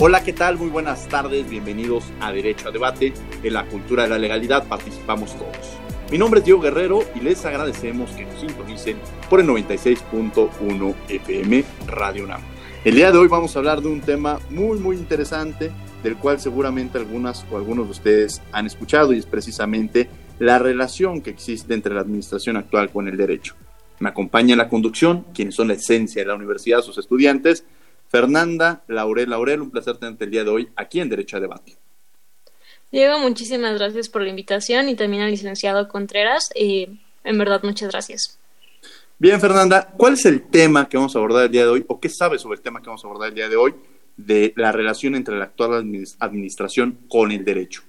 Hola, ¿qué tal? Muy buenas tardes, bienvenidos a Derecho a Debate. En la cultura de la legalidad participamos todos. Mi nombre es Diego Guerrero y les agradecemos que nos sintonicen por el 96.1 FM Radio NAM. El día de hoy vamos a hablar de un tema muy, muy interesante, del cual seguramente algunas o algunos de ustedes han escuchado y es precisamente la relación que existe entre la administración actual con el derecho. Me acompaña en la conducción, quienes son la esencia de la universidad, sus estudiantes, Fernanda Laurel Laurel, un placer tenerte el día de hoy aquí en Derecho a Debate. Diego, muchísimas gracias por la invitación y también al licenciado Contreras. y en verdad, muchas gracias. Bien, Fernanda, ¿cuál es el tema que vamos a abordar el día de hoy o qué sabes sobre el tema que vamos a abordar el día de hoy de la relación entre la actual administración con el derecho?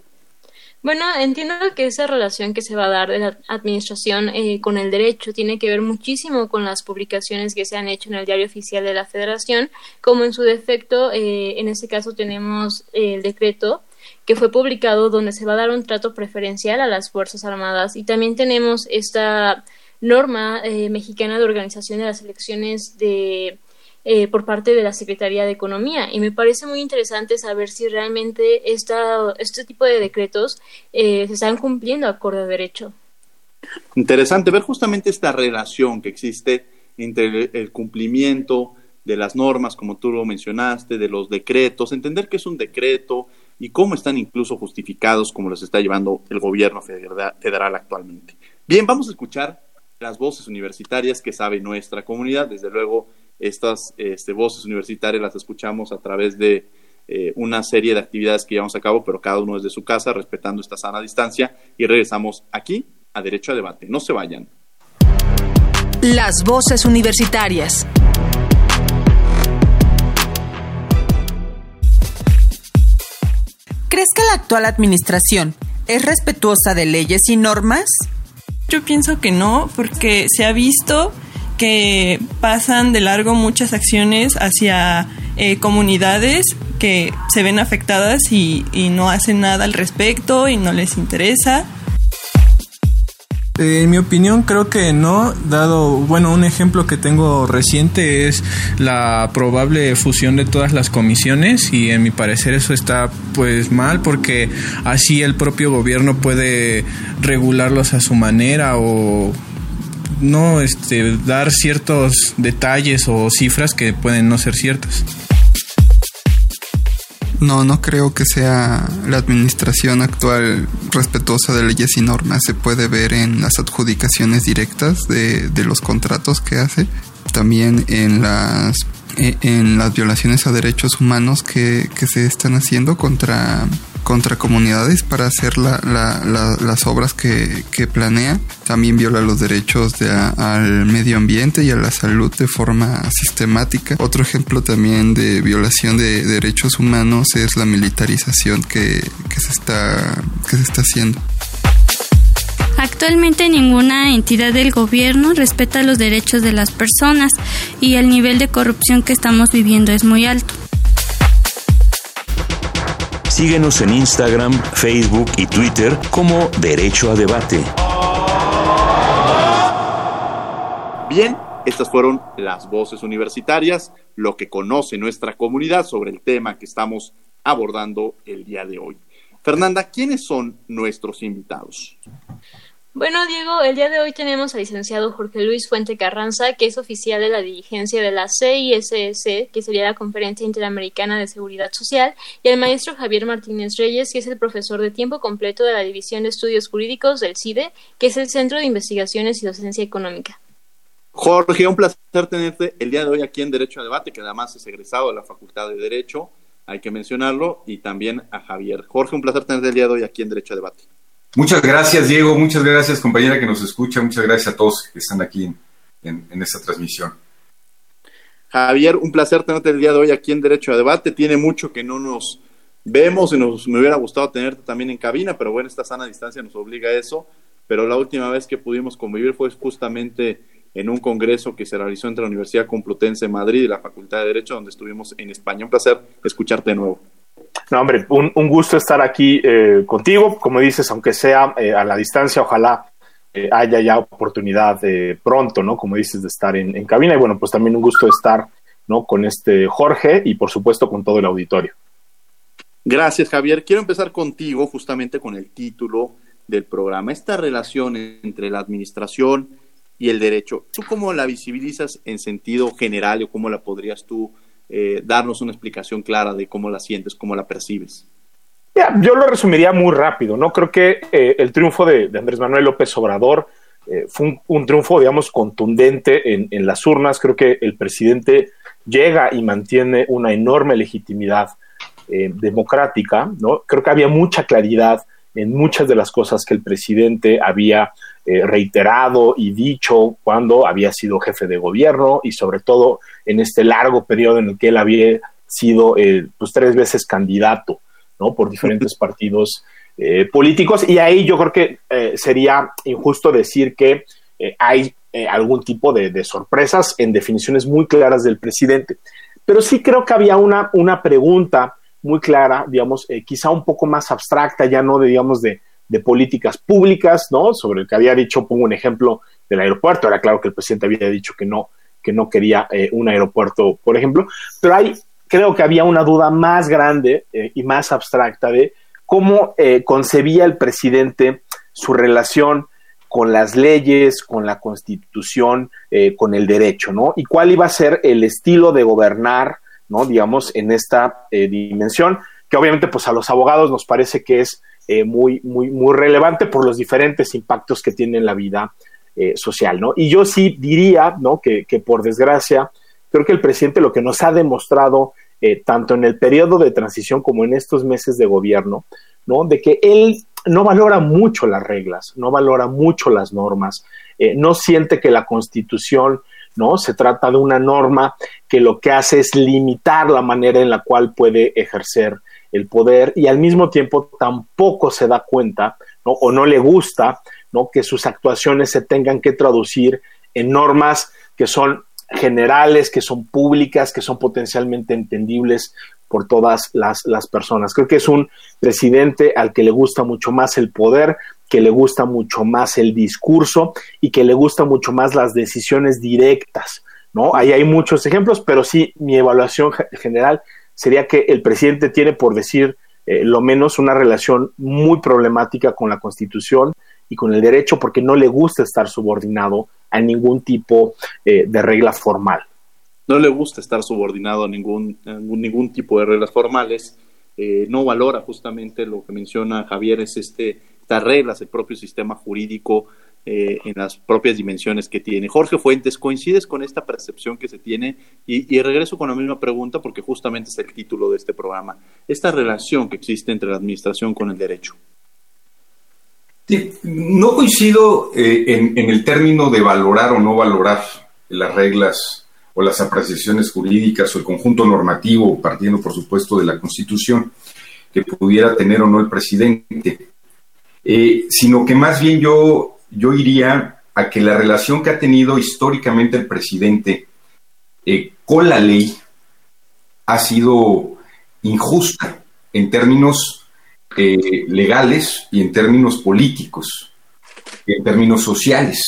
Bueno, entiendo que esa relación que se va a dar de la administración eh, con el derecho tiene que ver muchísimo con las publicaciones que se han hecho en el diario oficial de la Federación, como en su defecto, eh, en este caso tenemos el decreto que fue publicado donde se va a dar un trato preferencial a las Fuerzas Armadas. Y también tenemos esta norma eh, mexicana de organización de las elecciones de eh, por parte de la Secretaría de Economía. Y me parece muy interesante saber si realmente este tipo de decretos eh, se están cumpliendo acorde a derecho. Interesante ver justamente esta relación que existe entre el cumplimiento de las normas, como tú lo mencionaste, de los decretos, entender qué es un decreto y cómo están incluso justificados como los está llevando el gobierno federal actualmente. Bien, vamos a escuchar las voces universitarias que sabe nuestra comunidad. Desde luego, estas este, voces universitarias las escuchamos a través de eh, una serie de actividades que llevamos a cabo, pero cada uno desde su casa, respetando esta sana distancia. Y regresamos aquí a Derecho a Debate. No se vayan. Las voces universitarias. ¿Crees que la actual administración es respetuosa de leyes y normas? Yo pienso que no, porque se ha visto que pasan de largo muchas acciones hacia eh, comunidades que se ven afectadas y, no hacen nada al respecto y no les interesa. Eh, en mi opinión creo que no, dado, bueno, un ejemplo que tengo reciente es la probable fusión de todas las comisiones y en mi parecer eso está pues mal porque así el propio gobierno puede regularlos a su manera o no este, dar ciertos detalles o cifras que pueden no ser ciertas. No, no creo que sea la administración actual respetuosa de leyes y normas. Se puede ver en las adjudicaciones directas de, de los contratos que hace, también en las e, en las violaciones a derechos humanos que, que se están haciendo contra contra comunidades para hacer la, las obras que, planea. También viola los derechos al medio ambiente y a la salud de forma sistemática. Otro ejemplo también de violación de derechos humanos es la militarización que, se, está, que se está haciendo. Actualmente ninguna entidad del gobierno respeta los derechos de las personas y el nivel de corrupción que estamos viviendo es muy alto. Síguenos en Instagram, Facebook y Twitter como Derecho a Debate. Bien, estas fueron las voces universitarias, lo que conoce nuestra comunidad sobre el tema que estamos abordando el día de hoy. Fernanda, ¿quiénes son nuestros invitados? Bueno, Diego, el día de hoy tenemos al licenciado Jorge Luis Fuente Carranza, que es oficial de la dirigencia de la CISS, que sería la Conferencia Interamericana de Seguridad Social, y al maestro Javier Martínez Reyes, que es el profesor de tiempo completo de la División de Estudios Jurídicos del CIDE, que es el Centro de Investigaciones y Docencia Económica. Jorge, un placer tenerte el día de hoy aquí en Derecho a Debate, que además es egresado de la Facultad de Derecho, hay que mencionarlo, y también a Javier. Jorge, un placer tenerte el día de hoy aquí en Derecho a Debate. Muchas gracias, Diego. Muchas gracias, compañera que nos escucha. Muchas gracias a todos que están aquí en, esta transmisión. Javier, un placer tenerte el día de hoy aquí en Derecho a Debate. Tiene mucho que no nos vemos y nos, me hubiera gustado tenerte también en cabina, pero bueno, esta sana distancia nos obliga a eso. Pero la última vez que pudimos convivir fue justamente en un congreso que se realizó entre la Universidad Complutense de Madrid y la Facultad de Derecho, donde estuvimos en España. Un placer escucharte de nuevo. No, hombre, un, gusto estar aquí eh, contigo. Como dices, aunque sea eh, a la distancia, ojalá eh, haya ya oportunidad pronto, ¿no? Como dices, de estar en, cabina. Y bueno, pues también un gusto estar, ¿no? Con este Jorge y por supuesto con todo el auditorio. Gracias, Javier. Quiero empezar contigo justamente con el título del programa. Esta relación entre la administración y el derecho, ¿tú cómo la visibilizas en sentido general o cómo la podrías tú eh, darnos una explicación clara de cómo la sientes, cómo la percibes. yo lo resumiría muy rápido, ¿no? Creo que eh, el triunfo de, Andrés Manuel López Obrador eh, fue un, triunfo, digamos, contundente en, en, las urnas. Creo que el presidente llega y mantiene una enorme legitimidad democrática, ¿no? Creo que había mucha claridad en muchas de las cosas que el presidente había eh, reiterado y dicho cuando había sido jefe de gobierno y sobre todo en este largo periodo en el que él había sido eh, pues tres veces candidato ¿no? por diferentes partidos eh, políticos y ahí yo creo que sería injusto decir que hay algún tipo de, de, sorpresas en definiciones muy claras del presidente pero sí creo que había una, una pregunta muy clara digamos quizá un poco más abstracta ya no de, digamos de de políticas públicas, ¿no? Sobre el que había dicho, pongo un ejemplo del aeropuerto, era claro que el presidente había dicho que no, que no quería eh, un aeropuerto, por ejemplo, pero hay, creo que había una duda más grande eh, y más abstracta de cómo eh, concebía el presidente su relación con las leyes, con la constitución, con el derecho, ¿no? Y cuál iba a ser el estilo de gobernar, ¿no? Digamos, en esta dimensión, que obviamente pues a los abogados nos parece que es eh, muy, muy, muy relevante por los diferentes impactos que tiene en la vida eh, social, ¿no? Y yo sí diría, ¿no? Que, por desgracia, creo que el presidente lo que nos ha demostrado, eh, tanto en el periodo de transición como en estos meses de gobierno, ¿no? De que él no valora mucho las reglas, no valora mucho las normas, no siente que la constitución ¿no? Se trata de una norma que lo que hace es limitar la manera en la cual puede ejercer el poder y al mismo tiempo tampoco se da cuenta ¿no? o no le gusta ¿no? que sus actuaciones se tengan que traducir en normas que son generales, que son públicas, que son potencialmente entendibles por todas las, las, personas. Creo que es un presidente al que le gusta mucho más el poder, que le gusta mucho más el discurso y que le gusta mucho más las decisiones directas. ¿no? Ahí hay muchos ejemplos, pero sí, mi evaluación general sería que el presidente tiene, por decir eh, lo menos, una relación muy problemática con la Constitución y con el derecho porque no le gusta estar subordinado a ningún tipo eh, de regla formal. No le gusta estar subordinado a ningún, ningún, tipo de reglas formales. Eh, no valora justamente lo que menciona Javier, es este, estas reglas, el propio sistema jurídico eh, en las propias dimensiones que tiene. Jorge Fuentes, ¿coincides con esta percepción que se tiene? Y, regreso con la misma pregunta porque justamente es el título de este programa. Esta relación que existe entre la administración con el derecho. no coincido eh, en, en, el término de valorar o no valorar las reglas o las apreciaciones jurídicas o el conjunto normativo, partiendo por supuesto de la Constitución, que pudiera tener o no el presidente, eh, sino que más bien yo yo iría a que la relación que ha tenido históricamente el presidente eh, con la ley ha sido injusta en términos eh, legales y en términos políticos, en términos sociales.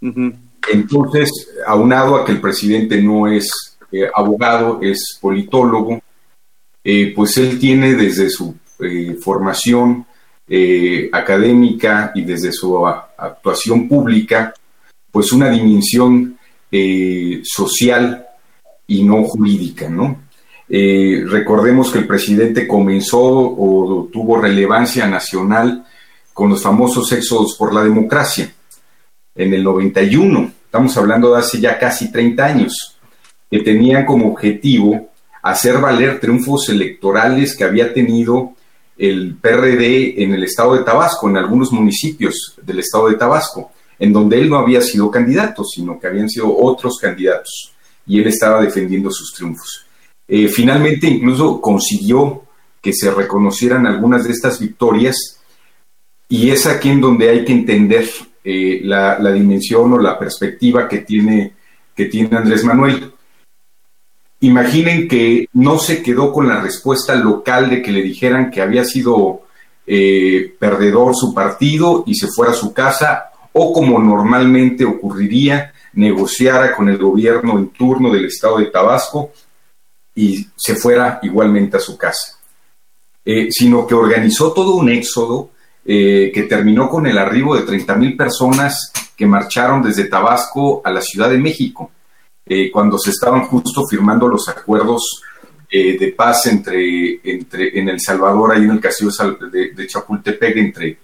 Entonces, aunado a que el presidente no es eh, abogado, es politólogo, pues él tiene desde su formación eh, académica y desde su actuación pública, pues una dimensión eh, social y no jurídica, ¿no? Eh, recordemos que el presidente comenzó o tuvo relevancia nacional con los famosos éxodos por la democracia en el 91, estamos hablando de hace ya casi 30 años, que tenían como objetivo hacer valer triunfos electorales que había tenido el PRD en el estado de Tabasco, en algunos municipios del estado de Tabasco, en donde él no había sido candidato, sino que habían sido otros candidatos, y él estaba defendiendo sus triunfos. Eh, finalmente incluso consiguió que se reconocieran algunas de estas victorias, y es aquí en donde hay que entender eh, la, la, dimensión o la perspectiva que tiene, que tiene Andrés Manuel. Imaginen que no se quedó con la respuesta local de que le dijeran que había sido eh, perdedor su partido y se fuera a su casa, o como normalmente ocurriría, negociara con el gobierno en turno del estado de Tabasco y se fuera igualmente a su casa, eh, sino que organizó todo un éxodo eh, que terminó con el arribo de 30 mil personas que marcharon desde Tabasco a la Ciudad de México. Eh, cuando se estaban justo firmando los acuerdos eh, de paz entre, entre en El Salvador, ahí en el castillo de, Chapultepec, entre,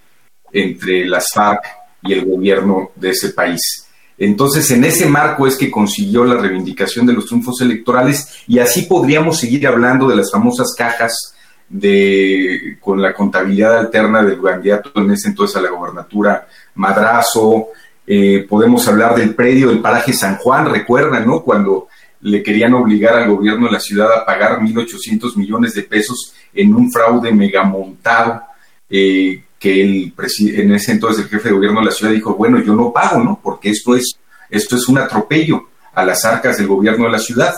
entre las FARC y el gobierno de ese país. Entonces, en ese marco es que consiguió la reivindicación de los triunfos electorales y así podríamos seguir hablando de las famosas cajas de, con la contabilidad alterna del candidato en ese entonces a la gobernatura Madrazo, eh, podemos hablar del predio del paraje San Juan, recuerdan, ¿no? Cuando le querían obligar al gobierno de la ciudad a pagar 1.800 millones de pesos en un fraude megamontado, eh, que el en ese entonces el jefe de gobierno de la ciudad dijo, bueno, yo no pago, ¿no? Porque esto es, esto es un atropello a las arcas del gobierno de la ciudad.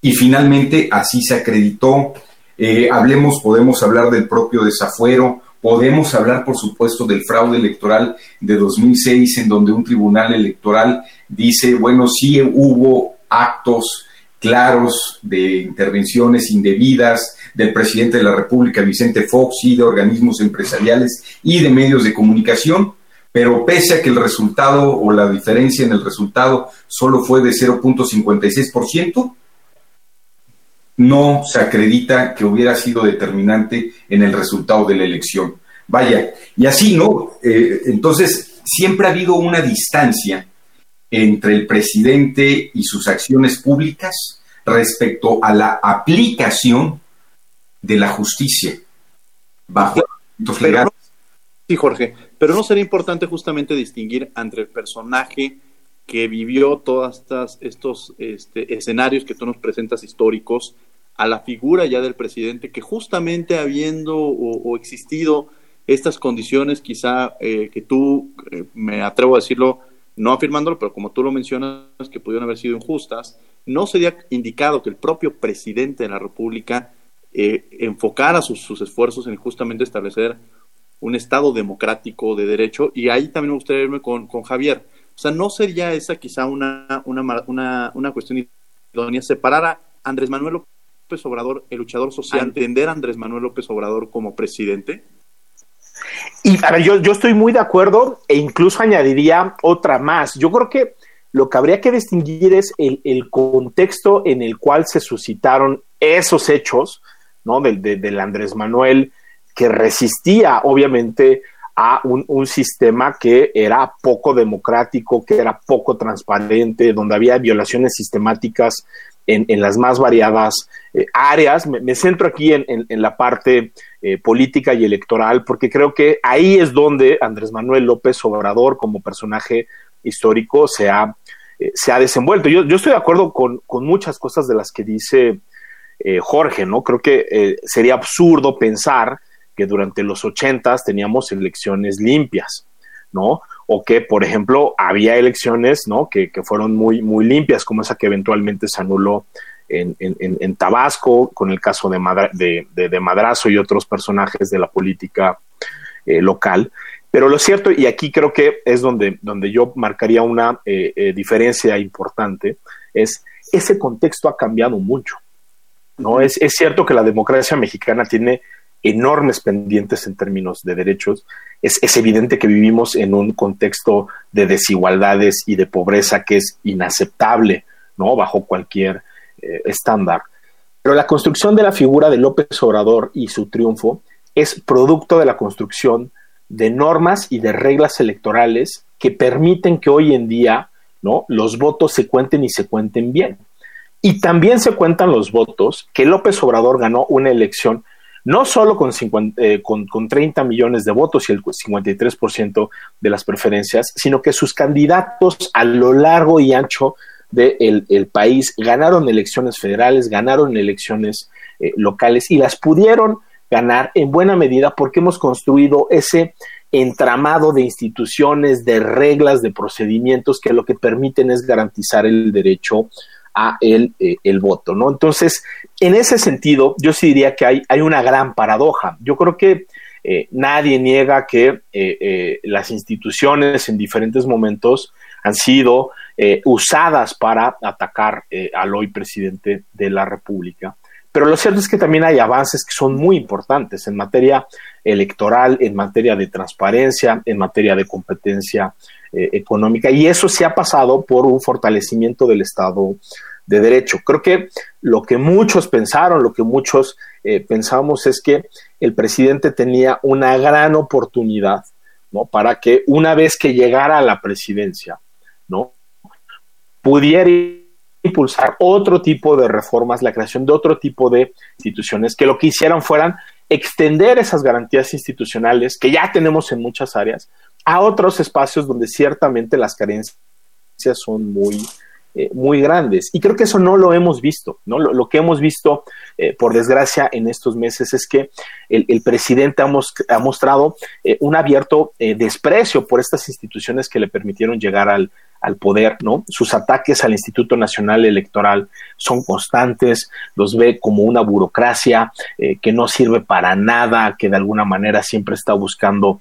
Y finalmente así se acreditó. Eh, hablemos, podemos hablar del propio desafuero, Podemos hablar, por supuesto, del fraude electoral de 2006, en donde un tribunal electoral dice, bueno, sí hubo actos claros de intervenciones indebidas del presidente de la República, Vicente Fox, y de organismos empresariales y de medios de comunicación, pero pese a que el resultado o la diferencia en el resultado solo fue de 0.56%, no se acredita que hubiera sido determinante en el resultado de la elección. Vaya, y así, ¿no? Eh, entonces, siempre ha habido una distancia entre el presidente y sus acciones públicas respecto a la aplicación de la justicia bajo los legales. Sí, Jorge, pero no sería importante justamente distinguir entre el personaje que vivió todos estos este, escenarios que tú nos presentas históricos a la figura ya del presidente que justamente habiendo o, existido estas condiciones quizá eh, que tú, eh, me atrevo a decirlo, no afirmándolo, pero como tú lo mencionas, que pudieron haber sido injustas, no sería indicado que el propio presidente de la República eh, enfocara sus, esfuerzos en justamente establecer un Estado democrático de derecho, y ahí también me gustaría irme con, con Javier. O sea, ¿no sería esa quizá una, una, una, una cuestión idónea separar a Andrés Manuel López Obrador, el luchador social, entender a Andrés Manuel López Obrador como presidente? Y a ver, yo, yo estoy muy de acuerdo e incluso añadiría otra más. Yo creo que lo que habría que distinguir es el, el contexto en el cual se suscitaron esos hechos, ¿no? Del, del Andrés Manuel, que resistía, obviamente, a un, un, sistema que era poco democrático, que era poco transparente, donde había violaciones sistemáticas en, en las más variadas eh, áreas. Me, centro aquí en, en, la parte eh, política y electoral, porque creo que ahí es donde Andrés Manuel López Obrador, como personaje histórico, se ha, eh, se ha desenvuelto. Yo, yo, estoy de acuerdo con, con, muchas cosas de las que dice Jorge, ¿no? Creo que sería absurdo pensar que durante los ochentas teníamos elecciones limpias, ¿no? O que, por ejemplo, había elecciones, ¿no? Que, que fueron muy, muy limpias, como esa que eventualmente se anuló en, en, en Tabasco, con el caso de, de, de, Madrazo y otros personajes de la política eh, local. Pero lo cierto, y aquí creo que es donde, donde yo marcaría una eh, eh, diferencia importante, es ese contexto ha cambiado mucho. ¿no? Es, es cierto que la democracia mexicana tiene enormes pendientes en términos de derechos. Es, es, evidente que vivimos en un contexto de desigualdades y de pobreza que es inaceptable, ¿no? Bajo cualquier eh, estándar. Pero la construcción de la figura de López Obrador y su triunfo es producto de la construcción de normas y de reglas electorales que permiten que hoy en día ¿no? los votos se cuenten y se cuenten bien. Y también se cuentan los votos que López Obrador ganó una elección no solo con, eh, con, 30 millones de votos y el 53% de las preferencias, sino que sus candidatos a lo largo y ancho del el país ganaron elecciones federales, ganaron elecciones eh, locales y las pudieron ganar en buena medida porque hemos construido ese entramado de instituciones, de reglas, de procedimientos que lo que permiten es garantizar el derecho a el, eh, el voto, ¿no? Entonces, en ese sentido, yo sí diría que hay, hay una gran paradoja. Yo creo que eh, nadie niega que eh, las instituciones en diferentes momentos han sido usadas para atacar al hoy presidente de la República. Pero lo cierto es que también hay avances que son muy importantes en materia electoral, en materia de transparencia, en materia de competencia eh, económica, y eso se ha pasado por un fortalecimiento del Estado de Derecho. Creo que lo que muchos pensaron, lo que muchos eh, pensamos es que el presidente tenía una gran oportunidad, ¿no? Para que una vez que llegara a la presidencia, ¿no? Pudiera impulsar otro tipo de reformas, la creación de otro tipo de instituciones que lo que hicieran fueran extender esas garantías institucionales que ya tenemos en muchas áreas a otros espacios donde ciertamente las carencias son muy, eh, muy grandes. Y creo que eso no lo hemos visto, ¿no? Lo, que hemos visto, eh, por desgracia, en estos meses es que el, presidente ha, mostrado eh, un abierto desprecio por estas instituciones que le permitieron llegar al, al poder, ¿no? Sus ataques al Instituto Nacional Electoral son constantes, los ve como una burocracia que no sirve para nada, que de alguna manera siempre está buscando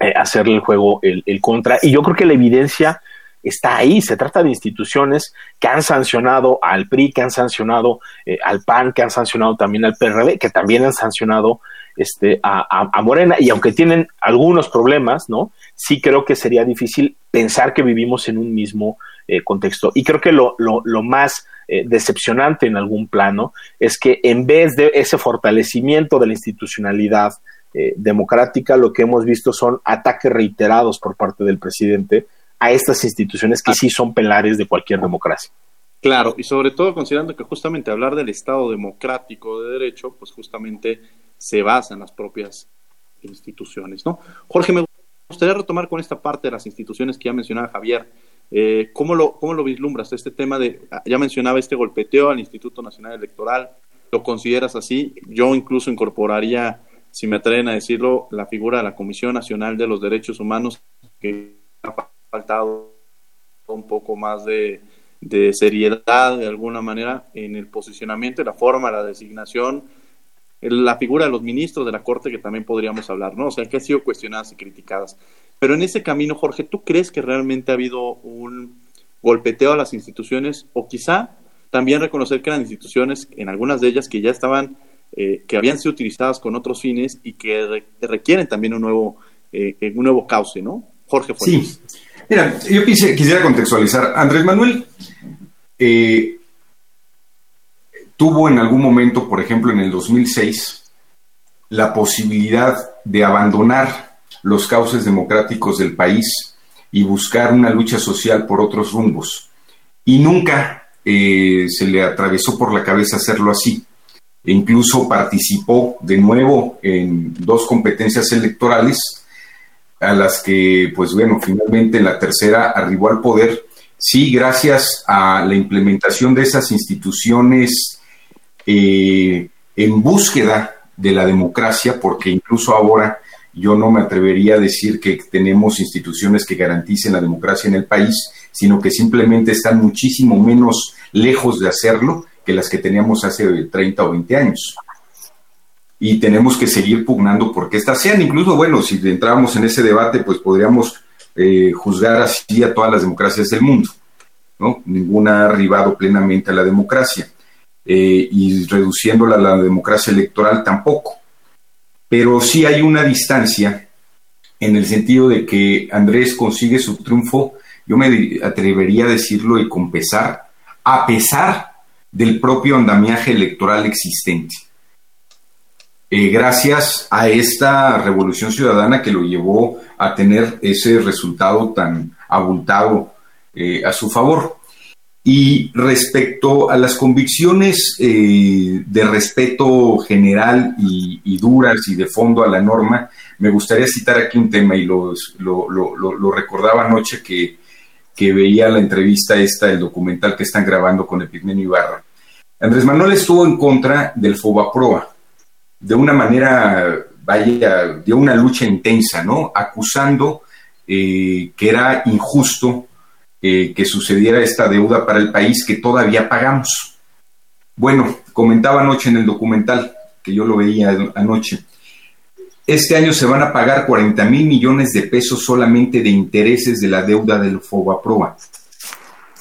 eh, hacerle el juego el, contra. Y yo creo que la evidencia está ahí. Se trata de instituciones que han sancionado al PRI, que han sancionado eh, al PAN, que han sancionado también al PRD, que también han sancionado este, a, a, Morena. Y aunque tienen algunos problemas, ¿no? sí creo que sería difícil pensar que vivimos en un mismo eh, contexto. Y creo que lo, lo, más eh, decepcionante en algún plano es que en vez de ese fortalecimiento de la institucionalidad eh, democrática, lo que hemos visto son ataques reiterados por parte del presidente a estas instituciones que sí son pilares de cualquier democracia. Claro, y sobre todo considerando que justamente hablar del Estado democrático de derecho, pues justamente se basa en las propias instituciones, ¿no? Jorge, me gustaría retomar con esta parte de las instituciones que ya mencionaba Javier. Eh, ¿cómo, lo, ¿Cómo lo vislumbras? Este tema de, ya mencionaba este golpeteo al Instituto Nacional Electoral, ¿lo consideras así? Yo incluso incorporaría, si me atreven a decirlo, la figura de la Comisión Nacional de los Derechos Humanos, que ha faltado un poco más de, seriedad de alguna manera en el posicionamiento, la forma, la designación la figura de los ministros de la Corte que también podríamos hablar, ¿no? O sea, que han sido cuestionadas y criticadas. Pero en ese camino, Jorge, ¿tú crees que realmente ha habido un golpeteo a las instituciones o quizá también reconocer que eran instituciones, en algunas de ellas, que ya estaban, eh, que habían sido utilizadas con otros fines y que requieren también un nuevo, eh, un nuevo cauce, ¿no? Jorge Sí. Mira, yo quisiera contextualizar. Andrés Manuel eh, tuvo en algún momento, por ejemplo en el 2006, la posibilidad de abandonar los cauces democráticos del país y buscar una lucha social por otros rumbos. Y nunca se le atravesó por la cabeza hacerlo así. E incluso participó de nuevo en dos competencias electorales a las que, pues bueno, finalmente en la tercera arribó al poder, sí, gracias a la implementación de esas instituciones eh, en búsqueda de la democracia, porque incluso ahora yo no me atrevería a decir que tenemos instituciones que garanticen la democracia en el país, sino que simplemente están muchísimo menos lejos de hacerlo que las que teníamos hace 30 o 20 años. Y tenemos que seguir pugnando porque estas sean, incluso, bueno, si entramos en ese debate, pues podríamos eh, juzgar así a todas las democracias del mundo, ¿no? Ninguna ha arribado plenamente a la democracia. Eh, y reduciéndola a la democracia electoral tampoco. pero sí hay una distancia en el sentido de que Andrés consigue su triunfo, yo me atrevería a decirlo y con pesar, a pesar del propio andamiaje electoral existente. Eh, gracias a esta revolución ciudadana que lo llevó a tener ese resultado tan abultado eh, a su favor. Y respecto a las convicciones eh, de respeto general y, duras y de fondo a la norma, me gustaría citar aquí un tema y lo, recordaba anoche que, veía la entrevista esta, el documental que están grabando con Epigmenio Ibarra. Andrés Manuel estuvo en contra del Fobaproa de una manera, vaya, de una lucha intensa, ¿no? Acusando eh, que era injusto eh, que sucediera esta deuda para el país que todavía pagamos. Bueno, comentaba anoche en el documental, que yo lo veía anoche, este año se van a pagar 40 mil millones de pesos solamente de intereses de la deuda del Fobaproa.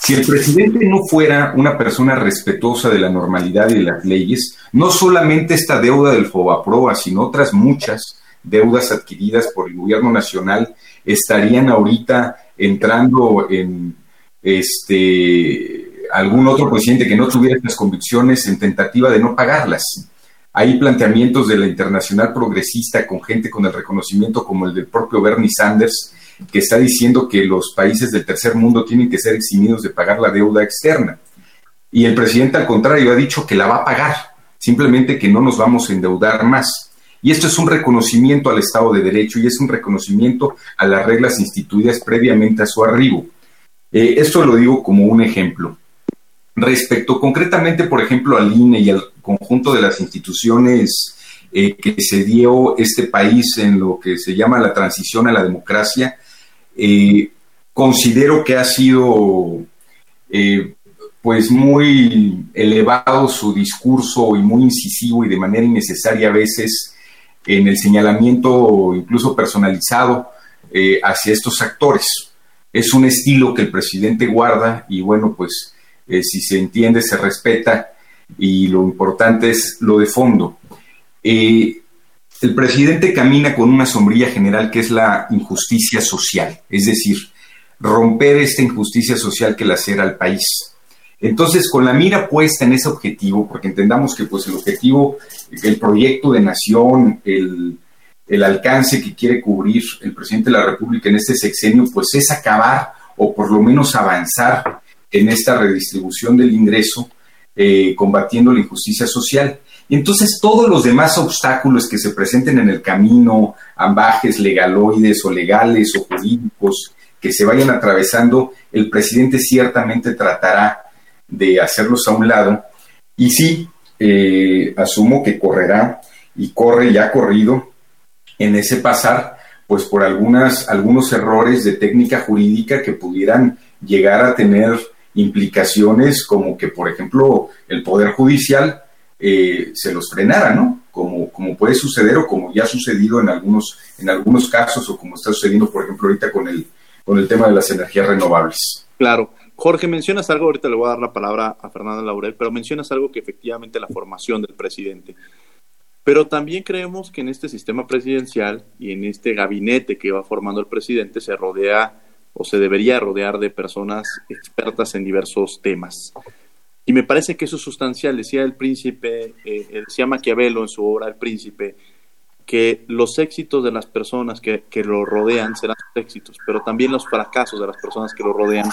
Si el presidente no fuera una persona respetuosa de la normalidad y de las leyes, no solamente esta deuda del Fobaproa, sino otras muchas deudas adquiridas por el gobierno nacional estarían ahorita entrando en este algún otro presidente que no tuviera estas convicciones en tentativa de no pagarlas. Hay planteamientos de la internacional progresista con gente con el reconocimiento como el del propio Bernie Sanders, que está diciendo que los países del tercer mundo tienen que ser eximidos de pagar la deuda externa. Y el presidente, al contrario, ha dicho que la va a pagar, simplemente que no nos vamos a endeudar más. Y esto es un reconocimiento al Estado de Derecho y es un reconocimiento a las reglas instituidas previamente a su arribo. Eh, esto lo digo como un ejemplo. Respecto concretamente, por ejemplo, al INE y al conjunto de las instituciones eh, que se dio este país en lo que se llama la transición a la democracia, eh, considero que ha sido pues muy elevado su discurso y muy incisivo y de manera innecesaria a veces en el señalamiento incluso personalizado eh, hacia estos actores. Es un estilo que el presidente guarda y bueno, pues eh, si se entiende, se respeta y lo importante es lo de fondo. Eh, el presidente camina con una sombrilla general que es la injusticia social, es decir, romper esta injusticia social que lacera al país. Entonces, con la mira puesta en ese objetivo, porque entendamos que pues el objetivo, el proyecto de nación, el, alcance que quiere cubrir el presidente de la República en este sexenio, pues es acabar o por lo menos avanzar en esta redistribución del ingreso, eh, combatiendo la injusticia social. Entonces todos los demás obstáculos que se presenten en el camino, ambajes legaloides o legales o jurídicos que se vayan atravesando, el presidente ciertamente tratará de hacerlos a un lado. Y sí, eh, asumo que correrá y corre y ha corrido en ese pasar, pues por algunas, algunos errores de técnica jurídica que pudieran llegar a tener implicaciones como que, por ejemplo, el Poder Judicial eh, se los frenara, ¿no? Como, como puede suceder o como ya ha sucedido en algunos, en algunos casos o como está sucediendo, por ejemplo, ahorita con el, con el tema de las energías renovables. Claro. Jorge, mencionas algo, ahorita le voy a dar la palabra a Fernanda Laurel, pero mencionas algo que efectivamente la formación del presidente. Pero también creemos que en este sistema presidencial y en este gabinete que va formando el presidente se rodea o se debería rodear de personas expertas en diversos temas. Y me parece que eso es sustancial. Decía el príncipe, eh, decía Maquiavelo en su obra El príncipe, que los éxitos de las personas que, que lo rodean serán sus éxitos, pero también los fracasos de las personas que lo rodean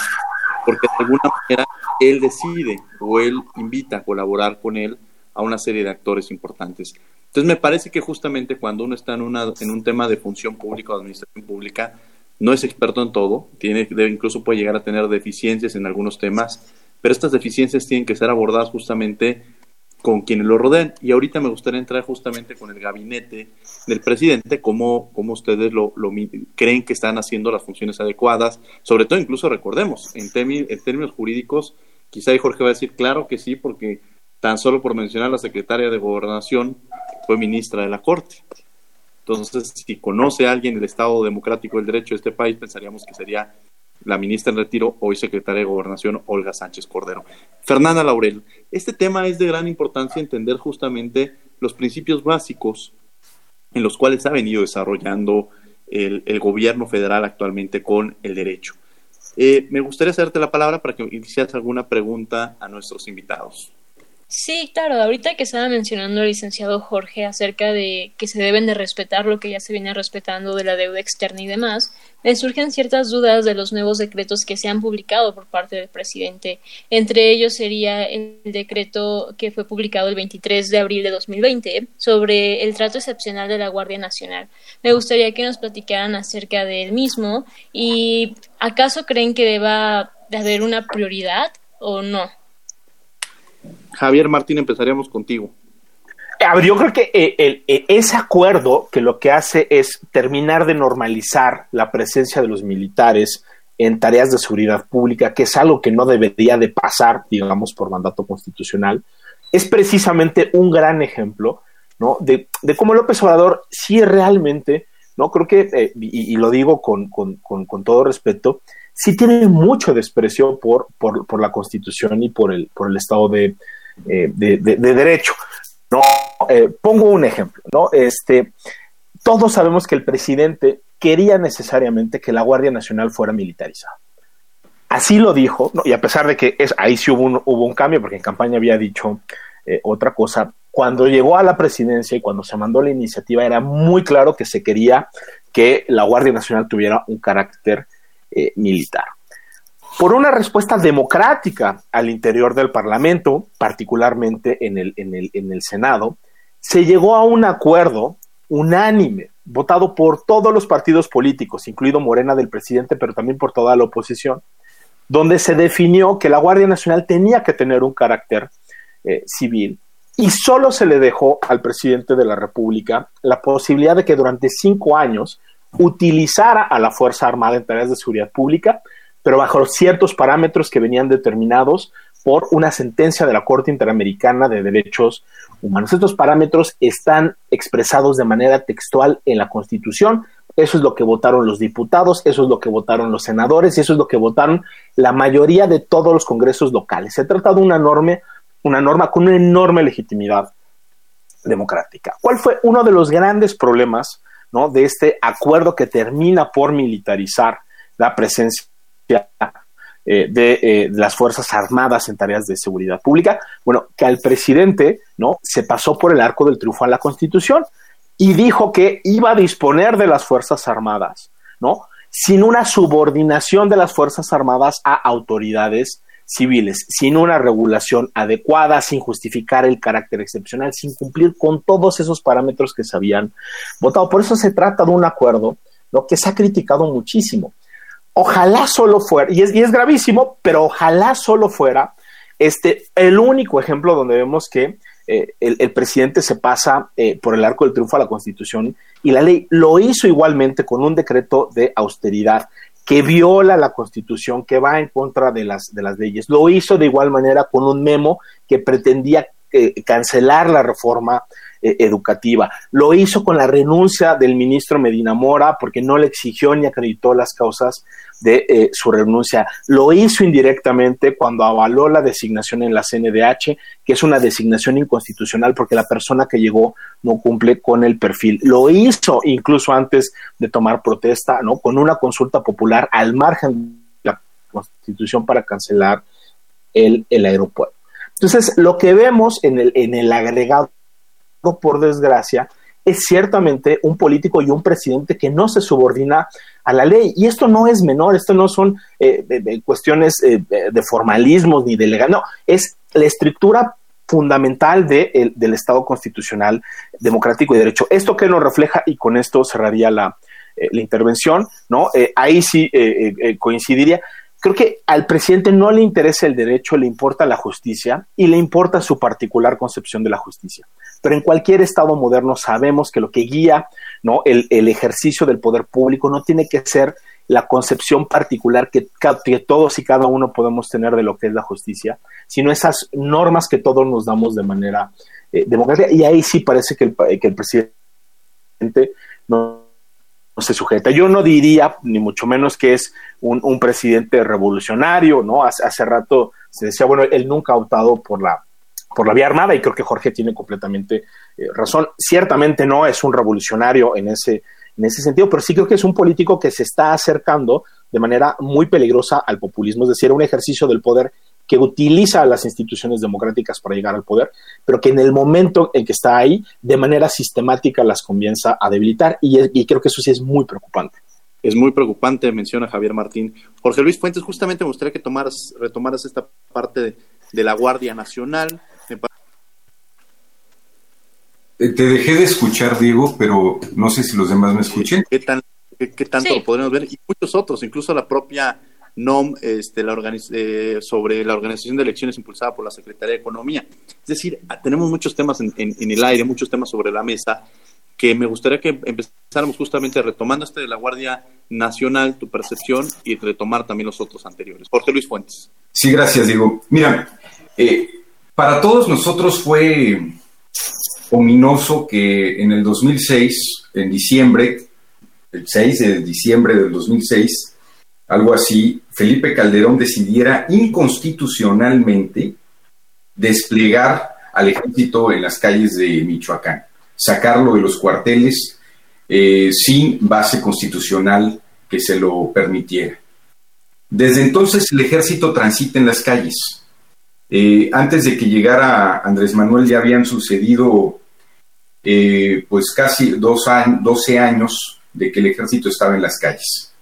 porque de alguna manera él decide o él invita a colaborar con él a una serie de actores importantes. Entonces me parece que justamente cuando uno está en, una, en un tema de función pública o administración pública, no es experto en todo, tiene, incluso puede llegar a tener deficiencias en algunos temas, pero estas deficiencias tienen que ser abordadas justamente con quienes lo rodean. Y ahorita me gustaría entrar justamente con el gabinete del presidente, cómo, cómo ustedes lo, creen que están haciendo las funciones adecuadas, sobre todo incluso recordemos, en, en términos jurídicos, quizá Jorge va a decir, claro que sí, porque tan solo por mencionar a la secretaria de Gobernación fue ministra de la Corte. Entonces, si conoce a alguien el Estado Democrático del Derecho de este país, pensaríamos que sería la ministra en retiro, hoy secretaria de Gobernación, Olga Sánchez Cordero. Fernanda Laurel, este tema es de gran importancia entender justamente los principios básicos en los cuales ha venido desarrollando el, gobierno federal actualmente con el derecho. Eh, me gustaría hacerte la palabra para que inicias alguna pregunta a nuestros invitados. Sí, claro, ahorita que estaba mencionando el licenciado Jorge acerca de que se deben de respetar lo que ya se viene respetando de la deuda externa y demás, me surgen ciertas dudas de los nuevos decretos que se han publicado por parte del presidente. Entre ellos sería el decreto que fue publicado el 23 de abril de 2020 sobre el trato excepcional de la Guardia Nacional. Me gustaría que nos platicaran acerca del mismo y ¿acaso creen que deba de haber una prioridad o no? Javier Martín, empezaríamos contigo. A ver, yo creo que eh, eh, ese acuerdo que lo que hace es terminar de normalizar la presencia de los militares en tareas de seguridad pública, que es algo que no debería de pasar, digamos, por mandato constitucional, es precisamente un gran ejemplo ¿no? de, cómo López Obrador sí realmente, ¿no? Creo que, eh, y, lo digo con, todo respeto, sí tiene mucho desprecio por, por, la Constitución y por el, por el Estado de, de, de, derecho. ¿no? Eh, pongo un ejemplo, ¿no? Este, todos sabemos que el presidente quería necesariamente que la Guardia Nacional fuera militarizada. Así lo dijo, y a pesar de que es, ahí sí hubo un, hubo un cambio, porque en campaña había dicho eh, otra cosa, cuando llegó a la presidencia y cuando se mandó la iniciativa era muy claro que se quería que la Guardia Nacional tuviera un carácter eh, militar. Por una respuesta democrática al interior del Parlamento, particularmente en el, en el, en el Senado, se llegó a un acuerdo unánime, votado por todos los partidos políticos, incluido Morena del presidente, pero también por toda la oposición, donde se definió que la Guardia Nacional tenía que tener un carácter eh, civil. Y solo se le dejó al presidente de la República la posibilidad de que durante cinco años utilizara a la Fuerza Armada en tareas de seguridad pública pero bajo ciertos parámetros que venían determinados por una sentencia de la Corte Interamericana de Derechos Humanos. Estos parámetros están expresados de manera textual en la Constitución. Eso es lo que votaron los diputados, eso es lo que votaron los senadores y eso es lo que votaron la mayoría de todos los congresos locales. Se trata de una norma, una norma con una enorme legitimidad democrática. ¿Cuál fue uno de los grandes problemas ¿no? de este acuerdo que termina por militarizar la presencia eh, de eh, las Fuerzas Armadas en tareas de seguridad pública, bueno, que al presidente, ¿no? Se pasó por el arco del triunfo a la Constitución y dijo que iba a disponer de las Fuerzas Armadas, ¿no? Sin una subordinación de las Fuerzas Armadas a autoridades civiles, sin una regulación adecuada, sin justificar el carácter excepcional, sin cumplir con todos esos parámetros que se habían votado. Por eso se trata de un acuerdo, lo que se ha criticado muchísimo ojalá solo fuera, y es, y es gravísimo, pero ojalá solo fuera este, el único ejemplo donde vemos que eh, el, presidente se pasa eh, por el arco del triunfo a la Constitución y la ley lo hizo igualmente con un decreto de austeridad que viola la Constitución, que va en contra de las, de las leyes. Lo hizo de igual manera con un memo que pretendía eh, cancelar la reforma eh, educativa. Lo hizo con la renuncia del ministro Medina Mora porque no le exigió ni acreditó las causas de eh, su renuncia. Lo hizo indirectamente cuando avaló la designación en la CNDH, que es una designación inconstitucional porque la persona que llegó no cumple con el perfil. Lo hizo incluso antes de tomar protesta, ¿no? Con una consulta popular al margen de la Constitución para cancelar el, el aeropuerto. Entonces, lo que vemos en el, en el agregado por desgracia, es ciertamente un político y un presidente que no se subordina a la ley. Y esto no es menor, esto no son eh, cuestiones eh, de formalismos ni de legal, no, es la estructura fundamental del Estado constitucional, democrático y derecho. Esto que nos refleja, y con esto cerraría la, eh, la intervención, ¿no? ahí sí coincidiría, Creo que al presidente no le interesa el derecho, le importa la justicia y le importa su particular concepción de la justicia. Pero en cualquier Estado moderno sabemos que lo que guía ¿no? el, ejercicio del poder público no tiene que ser la concepción particular que, todos y cada uno podemos tener de lo que es la justicia, sino esas normas que todos nos damos de manera eh, democrática. Y ahí sí parece que el, que el presidente no se sujeta. Yo no diría, ni mucho menos, que es un, presidente revolucionario, ¿no? Hace, hace, rato se decía, bueno, él nunca ha optado por la, por la vía armada y creo que Jorge tiene completamente eh, razón. Ciertamente no es un revolucionario en ese, en ese sentido, pero sí creo que es un político que se está acercando de manera muy peligrosa al populismo, es decir, un ejercicio del poder que utiliza a las instituciones democráticas para llegar al poder, pero que en el momento en que está ahí, de manera sistemática las comienza a debilitar y, creo que eso sí es muy preocupante es muy preocupante, menciona Javier Martín. Jorge Luis Fuentes, justamente me gustaría que tomaras, retomaras esta parte de, la Guardia Nacional. Eh, te dejé de escuchar, Diego, pero no sé si los demás me escuchen. ¿Qué, tan, qué, tanto lo podremos ver? Y muchos otros, incluso la propia NOM este, la eh, sobre la organización de elecciones impulsada por la Secretaría de Economía. Es decir, tenemos muchos temas en, en el aire, muchos temas sobre la mesa que me gustaría que empezáramos justamente retomando este de la Guardia Nacional, tu percepción, y retomar también los otros anteriores. Jorge Luis Fuentes. Sí, gracias, Diego. Mira, eh, para todos nosotros fue ominoso que en el 2006, en diciembre, el 6 de diciembre del 2006, algo así, Felipe Calderón decidiera inconstitucionalmente desplegar al ejército en las calles de Michoacán sacarlo de los cuarteles eh, sin base constitucional que se lo permitiera. Desde entonces el ejército transita en las calles. Eh, antes de que llegara Andrés Manuel ya habían sucedido eh, pues casi dos 12 años de que el ejército estaba en las calles.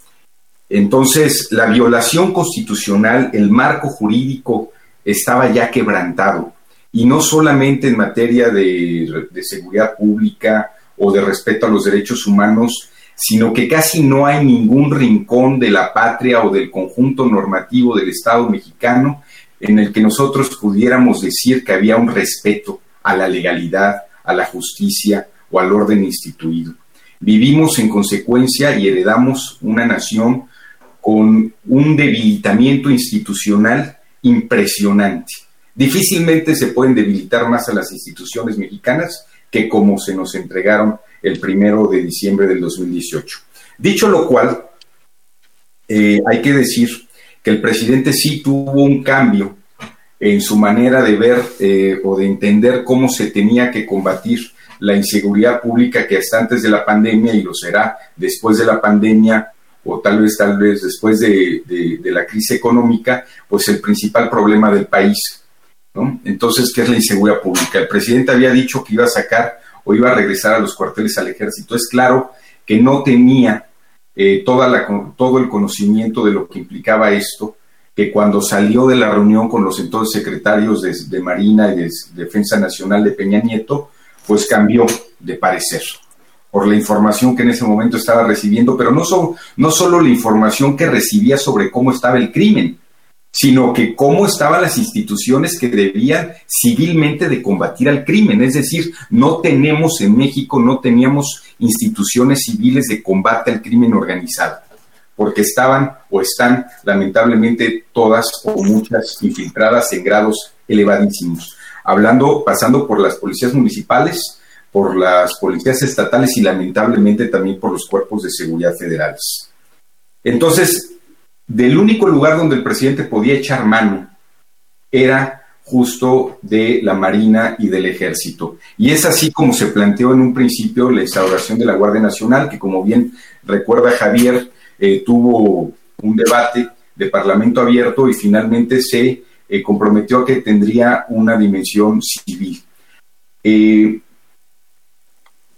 Entonces la violación constitucional, el marco jurídico estaba ya quebrantado y no solamente en materia de, seguridad pública o de respeto a los derechos humanos, sino que casi no hay ningún rincón de la patria o del conjunto normativo del Estado mexicano en el que nosotros pudiéramos decir que había un respeto a la legalidad, a la justicia o al orden instituido. Vivimos en consecuencia y heredamos una nación con un debilitamiento institucional impresionante Difícilmente se pueden debilitar más a las instituciones mexicanas que como se nos entregaron el primero de diciembre del 2018. Dicho lo cual, eh, hay que decir que el presidente sí tuvo un cambio en su manera de ver eh, o de entender cómo se tenía que combatir la inseguridad pública que hasta antes de la pandemia y lo será después de la pandemia o tal vez tal vez después de la crisis económica, pues el principal problema del país entonces, ¿qué es la inseguridad pública? El presidente había dicho que iba a sacar o iba a regresar a los cuarteles al ejército. Es claro que no tenía eh, toda la, todo el conocimiento de lo que implicaba esto, que cuando salió de la reunión con los entonces secretarios de, Marina y de Defensa Nacional de Peña Nieto, pues cambió de parecer por la información que en ese momento estaba recibiendo, pero no, no solo la información que recibía sobre cómo estaba el crimen, sino que cómo estaban las instituciones que debían civilmente de combatir al crimen. Es decir, no tenemos en México, no teníamos instituciones civiles de combate al crimen organizado, porque estaban o están lamentablemente todas o muchas infiltradas en grados elevadísimos. Hablando, pasando por las policías municipales, por las policías estatales y lamentablemente también por los cuerpos de seguridad federales. Entonces, del único lugar donde el presidente podía echar mano era justo de la Marina y del Ejército. Y es así como se planteó en un principio la instauración de la Guardia Nacional, que como bien recuerda Javier, eh, tuvo un debate de Parlamento abierto y finalmente se eh, comprometió a que tendría una dimensión civil. Eh,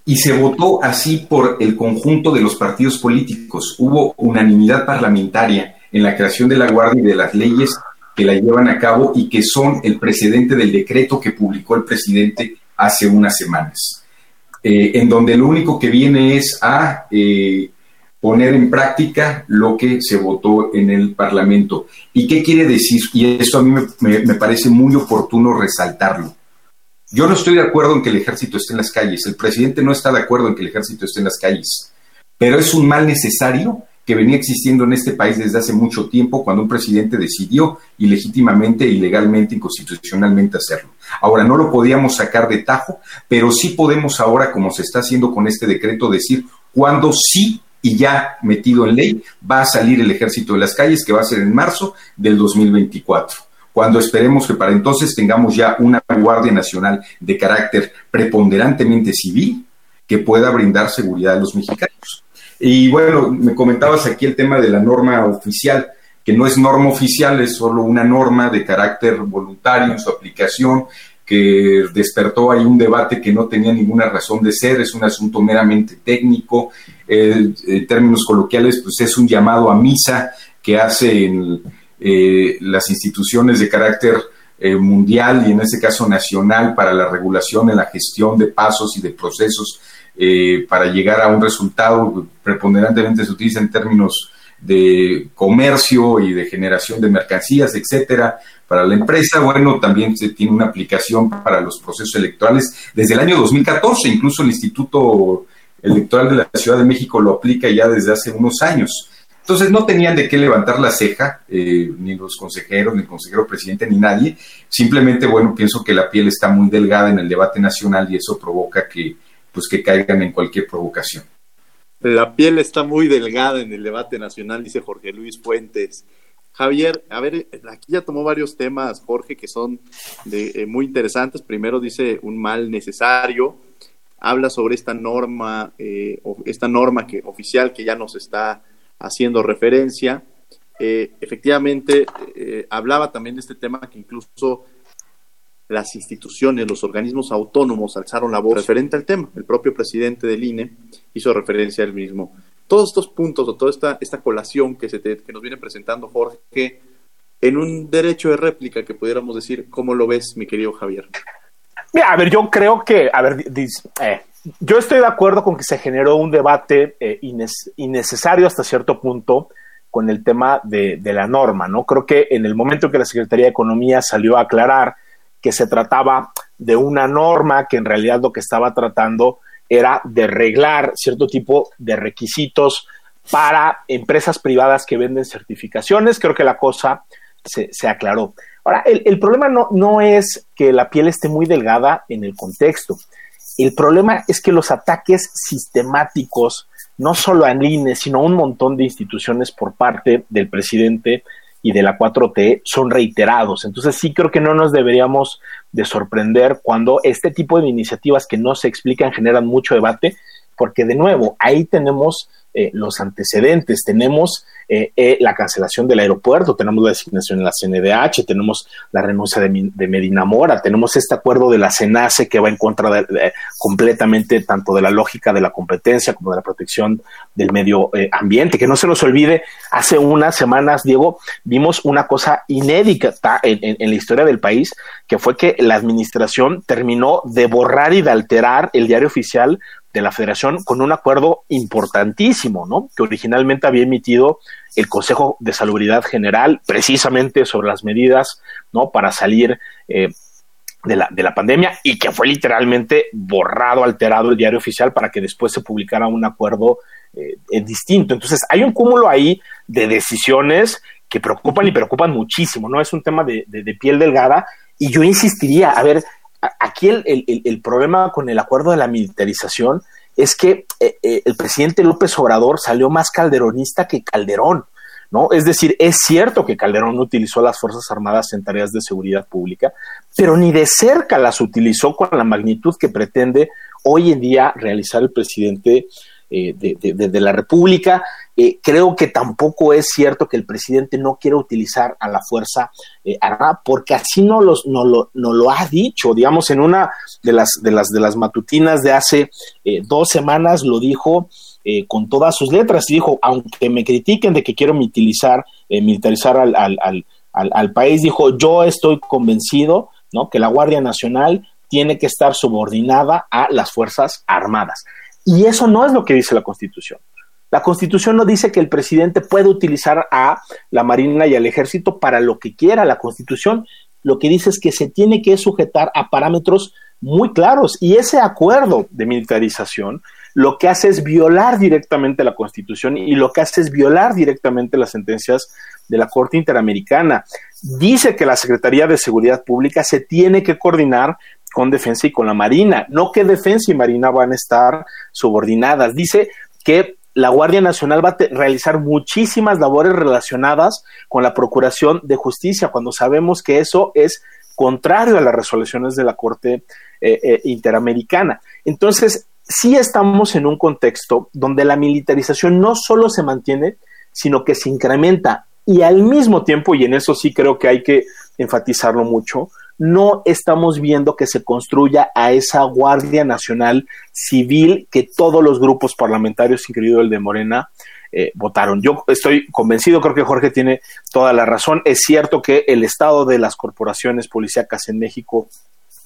y se votó así por el conjunto de los partidos políticos. Hubo unanimidad parlamentaria en la creación de la Guardia y de las leyes que la llevan a cabo y que son el precedente del decreto que publicó el presidente hace unas semanas, eh, en donde lo único que viene es a eh, poner en práctica lo que se votó en el Parlamento. ¿Y qué quiere decir? Y esto a mí me parece muy oportuno resaltarlo. Yo no estoy de acuerdo en que el ejército esté en las calles, el presidente no está de acuerdo en que el ejército esté en las calles, pero es un mal necesario que venía existiendo en este país desde hace mucho tiempo cuando un presidente decidió ilegítimamente, ilegalmente, inconstitucionalmente hacerlo. Ahora, no lo podíamos sacar de tajo, pero sí podemos ahora, como se está haciendo con este decreto, decir cuándo sí y ya metido en ley va a salir el ejército de las calles, que va a ser en marzo del 2024. cuando esperemos que para entonces tengamos ya una Guardia Nacional de carácter preponderantemente civil que pueda brindar seguridad a los mexicanos. Y bueno, me comentabas aquí el tema de la norma oficial, que no es norma oficial, es solo una norma de carácter voluntario en su aplicación, que despertó ahí un debate que no tenía ninguna razón de ser, es un asunto meramente técnico, en términos coloquiales, pues es un llamado a misa que hacen eh, las instituciones de carácter eh, mundial y en este caso nacional para la regulación en la gestión de pasos y de procesos eh, para llegar a un resultado preponderantemente se utiliza en términos de comercio y de generación de mercancías, etcétera, para la empresa. Bueno, también se tiene una aplicación para los procesos electorales desde el año 2014, incluso el Instituto Electoral de la Ciudad de México lo aplica ya desde hace unos años. Entonces no tenían de qué levantar la ceja, eh, ni los consejeros, ni el consejero presidente, ni nadie. Simplemente, bueno, pienso que la piel está muy delgada en el debate nacional y eso provoca que, pues, que caigan en cualquier provocación. La piel está muy delgada en el debate nacional, dice Jorge Luis Fuentes. Javier, a ver, aquí ya tomó varios temas, Jorge, que son de, eh, muy interesantes. Primero dice un mal necesario, habla sobre esta norma, eh, esta norma que, oficial que ya nos está haciendo referencia. Eh, efectivamente, eh, hablaba también de este tema que incluso las instituciones, los organismos autónomos alzaron la voz referente al tema. El propio presidente del INE hizo referencia al mismo. Todos estos puntos o toda esta, esta colación que, se que nos viene presentando Jorge, en un derecho de réplica que pudiéramos decir, ¿cómo lo ves, mi querido Javier? Mira, a ver, yo creo que, a ver, eh, yo estoy de acuerdo con que se generó un debate eh, innecesario hasta cierto punto con el tema de, la norma, ¿no? Creo que en el momento que la Secretaría de Economía salió a aclarar que se trataba de una norma que en realidad lo que estaba tratando era de reglar cierto tipo de requisitos para empresas privadas que venden certificaciones, creo que la cosa se, aclaró. Ahora, el, el problema no, no es que la piel esté muy delgada en el contexto. El problema es que los ataques sistemáticos, no solo a INE, sino a un montón de instituciones por parte del presidente y de la 4T son reiterados. Entonces sí creo que no nos deberíamos de sorprender cuando este tipo de iniciativas que no se explican generan mucho debate, porque de nuevo, ahí tenemos eh, los antecedentes, tenemos eh, eh, la cancelación del aeropuerto, tenemos la designación en la CNDH, tenemos la renuncia de, Medina Mora, tenemos este acuerdo de la CENACE que va en contra de, completamente tanto de la lógica de la competencia como de la protección del medio ambiente. Que no se nos olvide, hace unas semanas, Diego, vimos una cosa inédita en, en la historia del país, que fue que la administración terminó de borrar y de alterar el diario oficial de la federación con un acuerdo importantísimo, ¿no? Que originalmente había emitido el Consejo de Salubridad General precisamente sobre las medidas, ¿no? Para salir eh, de, la, de la pandemia y que fue literalmente borrado, alterado el diario oficial para que después se publicara un acuerdo eh, distinto. Entonces, hay un cúmulo ahí de decisiones que preocupan y preocupan muchísimo, ¿no? Es un tema de, de piel delgada y yo insistiría, a ver, aquí el, problema con el acuerdo de la militarización es que eh, eh, el presidente López Obrador salió más calderonista que Calderón, ¿no? Es decir, es cierto que Calderón utilizó las Fuerzas Armadas en tareas de seguridad pública, pero ni de cerca las utilizó con la magnitud que pretende hoy en día realizar el presidente eh, de, la República. Eh, creo que tampoco es cierto que el presidente no quiera utilizar a la Fuerza eh, Armada, porque así no, los, no, lo, ha dicho. Digamos, en una de las, de las, de las matutinas de hace dos semanas lo dijo con todas sus letras y dijo, aunque me critiquen de que quiero militarizar, al, al, al, al, país, dijo, yo estoy convencido que la Guardia Nacional tiene que estar subordinada a las Fuerzas Armadas. Y eso no es lo que dice la Constitución. La Constitución no dice que el presidente puede utilizar a la Marina y al Ejército para lo que quiera. La Constitución lo que dice es que se tiene que sujetar a parámetros muy claros. Y ese acuerdo de militarización lo que hace es violar directamente la Constitución y lo que hace es violar directamente las sentencias de la Corte Interamericana. Dice que la Secretaría de Seguridad Pública se tiene que coordinar con defensa y con la marina, no que defensa y marina van a estar subordinadas. Dice que la Guardia Nacional va a realizar muchísimas labores relacionadas con la procuración de justicia, cuando sabemos que eso es contrario a las resoluciones de la Corte eh, eh, Interamericana. Entonces, sí estamos en un contexto donde la militarización no solo se mantiene, sino que se incrementa y al mismo tiempo, y en eso sí creo que hay que enfatizarlo mucho, no estamos viendo que se construya a esa Guardia Nacional Civil que todos los grupos parlamentarios, incluido el de Morena, eh, votaron. Yo estoy convencido, creo que Jorge tiene toda la razón. Es cierto que el estado de las corporaciones policíacas en México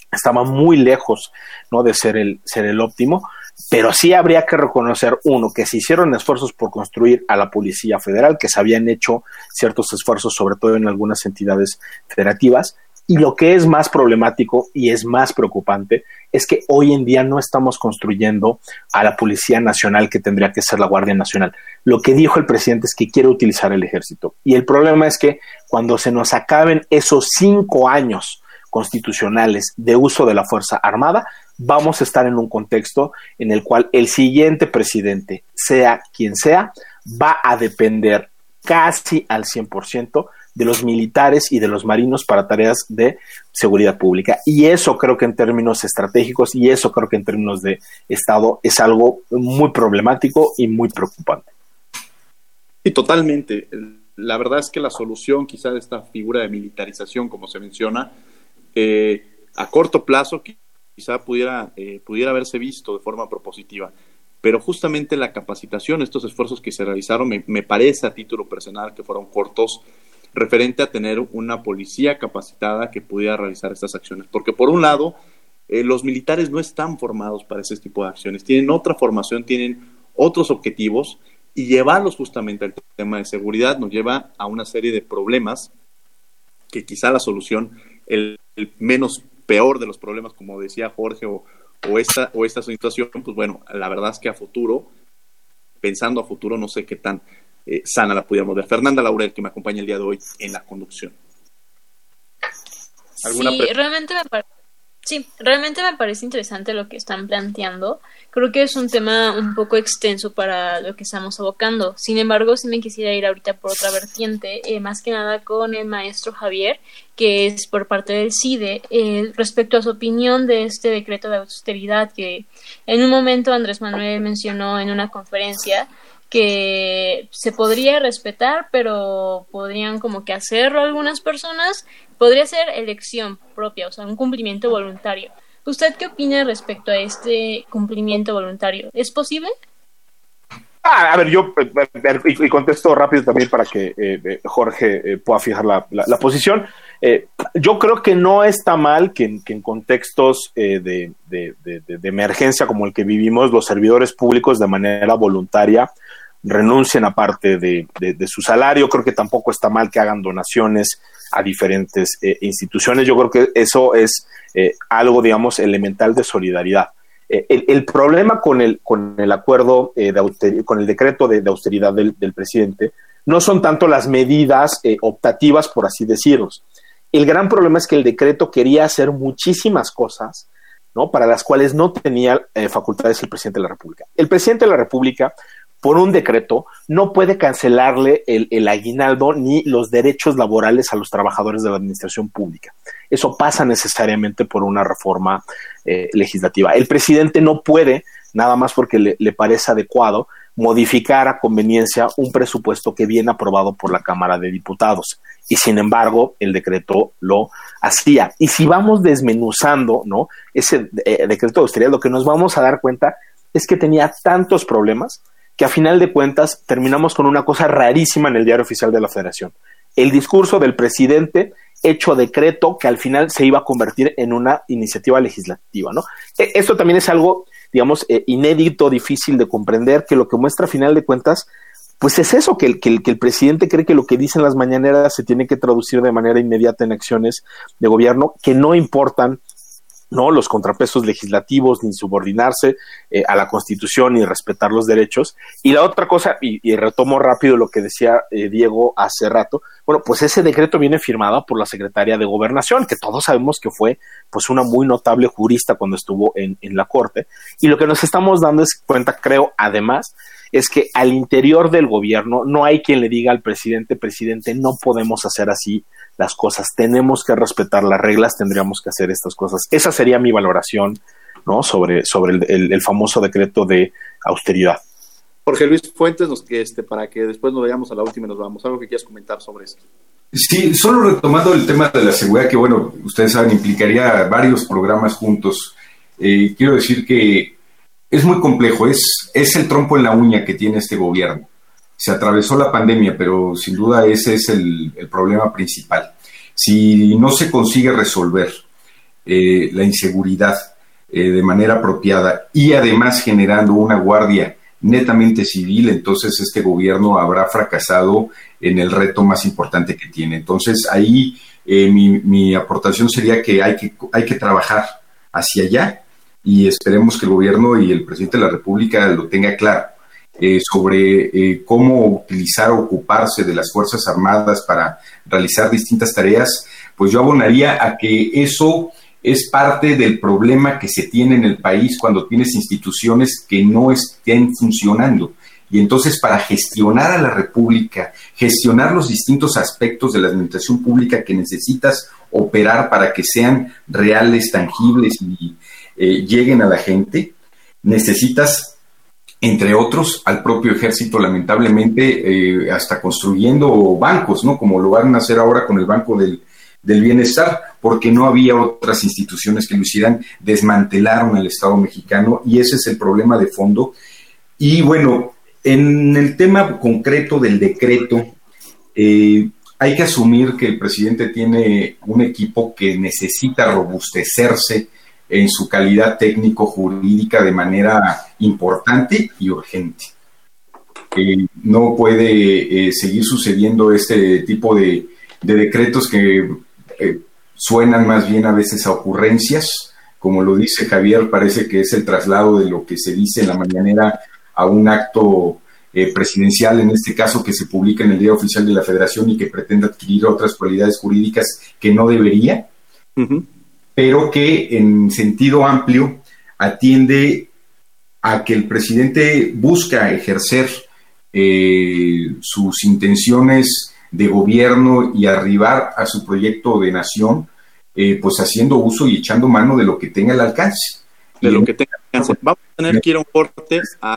estaba muy lejos ¿no? de ser el, ser el óptimo, pero sí habría que reconocer, uno, que se hicieron esfuerzos por construir a la Policía Federal, que se habían hecho ciertos esfuerzos, sobre todo en algunas entidades federativas, y lo que es más problemático y es más preocupante es que hoy en día no estamos construyendo a la Policía Nacional que tendría que ser la Guardia Nacional. Lo que dijo el presidente es que quiere utilizar el ejército. Y el problema es que cuando se nos acaben esos cinco años constitucionales de uso de la Fuerza Armada, vamos a estar en un contexto en el cual el siguiente presidente, sea quien sea, va a depender casi al 100% de los militares y de los marinos para tareas de seguridad pública. Y eso creo que en términos estratégicos y eso creo que en términos de Estado es algo muy problemático y muy preocupante. Y totalmente. La verdad es que la solución quizá de esta figura de militarización, como se menciona, eh, a corto plazo quizá pudiera, eh, pudiera haberse visto de forma propositiva. Pero justamente la capacitación, estos esfuerzos que se realizaron, me, me parece a título personal que fueron cortos referente a tener una policía capacitada que pudiera realizar estas acciones. Porque por un lado, eh, los militares no están formados para ese tipo de acciones, tienen otra formación, tienen otros objetivos y llevarlos justamente al tema de seguridad nos lleva a una serie de problemas que quizá la solución, el, menos peor de los problemas, como decía Jorge, o, o, esta, o esta situación, pues bueno, la verdad es que a futuro, pensando a futuro, no sé qué tan eh, sana la pudiéramos ver. Fernanda Laurel, que me acompaña el día de hoy en la conducción. sí, realmente me Sí, realmente me parece interesante lo que están planteando. Creo que es un tema un poco extenso para lo que estamos abocando. Sin embargo, sí me quisiera ir ahorita por otra vertiente, eh, más que nada con el maestro Javier, que es por parte del CIDE, eh, respecto a su opinión de este decreto de austeridad que en un momento Andrés Manuel mencionó en una conferencia que se podría respetar, pero podrían como que hacerlo algunas personas. Podría ser elección propia, o sea, un cumplimiento voluntario. ¿Usted qué opina respecto a este cumplimiento voluntario? ¿Es posible? Ah, a ver, yo eh, eh, y, contesto rápido también para que eh, Jorge pueda fijar la, posición. yo creo que no está mal que, en contextos de, emergencia como el que vivimos, los servidores públicos de manera voluntaria renuncien a parte de, su salario. Creo que tampoco está mal que hagan donaciones a diferentes instituciones. Yo creo que eso es algo, digamos, elemental de solidaridad. Eh, el, problema con el, con el acuerdo, eh, de con el decreto de, austeridad del, presidente, no son tanto las medidas eh, optativas, por así decirlo. El gran problema es que el decreto quería hacer muchísimas cosas, ¿no? Para las cuales no tenía facultades el presidente de la República. El presidente de la República por un decreto, no puede cancelarle el, aguinaldo ni los derechos laborales a los trabajadores de la administración pública. Eso pasa necesariamente por una reforma eh, legislativa. El presidente no puede, nada más porque le, parece adecuado, modificar a conveniencia un presupuesto que viene aprobado por la Cámara de Diputados. Y sin embargo, el decreto lo hacía. Y si vamos desmenuzando ¿no? ese eh, decreto de austeridad, lo que nos vamos a dar cuenta es que tenía tantos problemas que a final de cuentas terminamos con una cosa rarísima en el diario oficial de la Federación. El discurso del presidente hecho decreto que al final se iba a convertir en una iniciativa legislativa, ¿no? E, esto también es algo, digamos, eh, inédito, difícil de comprender, que lo que muestra a final de cuentas, pues es eso, que el, que, el, que el presidente cree que lo que dicen las mañaneras se tiene que traducir de manera inmediata en acciones de gobierno que no importan ¿no? Los contrapesos legislativos, ni subordinarse eh, a la Constitución, ni respetar los derechos. Y la otra cosa, y, retomo rápido lo que decía eh, Diego hace rato, bueno, pues ese decreto viene firmado por la Secretaria de Gobernación, que todos sabemos que fue pues una muy notable jurista cuando estuvo en, en la Corte. Y lo que nos estamos dando es cuenta, creo, además, es que al interior del gobierno no hay quien le diga al presidente, presidente, no podemos hacer así las cosas, tenemos que respetar las reglas, tendríamos que hacer estas cosas. Esa sería mi valoración, ¿no? Sobre, sobre el, famoso decreto de austeridad. Jorge Luis Fuentes, nos, que este, para que después nos vayamos a la última y nos vamos. ¿Algo que quieras comentar sobre esto? Sí, solo retomando el tema de la seguridad, que bueno, ustedes saben, implicaría varios programas juntos. Eh, quiero decir que es muy complejo, es, es el trompo en la uña que tiene este gobierno. Se atravesó la pandemia, pero sin duda ese es el, problema principal. Si no se consigue resolver eh, la inseguridad eh, de manera apropiada y además generando una guardia netamente civil, entonces este gobierno habrá fracasado en el reto más importante que tiene. Entonces ahí eh, mi, aportación sería que hay, que hay que trabajar hacia allá y esperemos que el gobierno y el presidente de la República lo tenga claro. Eh, sobre eh, cómo utilizar o ocuparse de las Fuerzas Armadas para realizar distintas tareas, pues yo abonaría a que eso es parte del problema que se tiene en el país cuando tienes instituciones que no estén funcionando. Y entonces para gestionar a la República, gestionar los distintos aspectos de la administración pública que necesitas operar para que sean reales, tangibles y eh, lleguen a la gente, necesitas, entre otros, al propio ejército, lamentablemente, eh, hasta construyendo bancos, ¿no? Como lo van a hacer ahora con el Banco del, del bienestar, porque no había otras instituciones que lo hicieran, desmantelaron al Estado mexicano y ese es el problema de fondo. Y bueno, en el tema concreto del decreto, eh, hay que asumir que el presidente tiene un equipo que necesita robustecerse en su calidad técnico-jurídica de manera importante y urgente. Eh, no puede eh, seguir sucediendo este tipo de, de decretos que eh, suenan más bien a veces a ocurrencias, como lo dice Javier, parece que es el traslado de lo que se dice en la mañanera a un acto presidencial, en este caso que se publica en el Día Oficial de la Federación y que pretende adquirir otras cualidades jurídicas que no debería, pero que en sentido amplio atiende a que el presidente busca ejercer eh, sus intenciones de gobierno y arribar a su proyecto de nación, eh, pues haciendo uso y echando mano de lo que tenga el alcance. De lo que tenga alcance. Vamos a tener que ir a un corte a,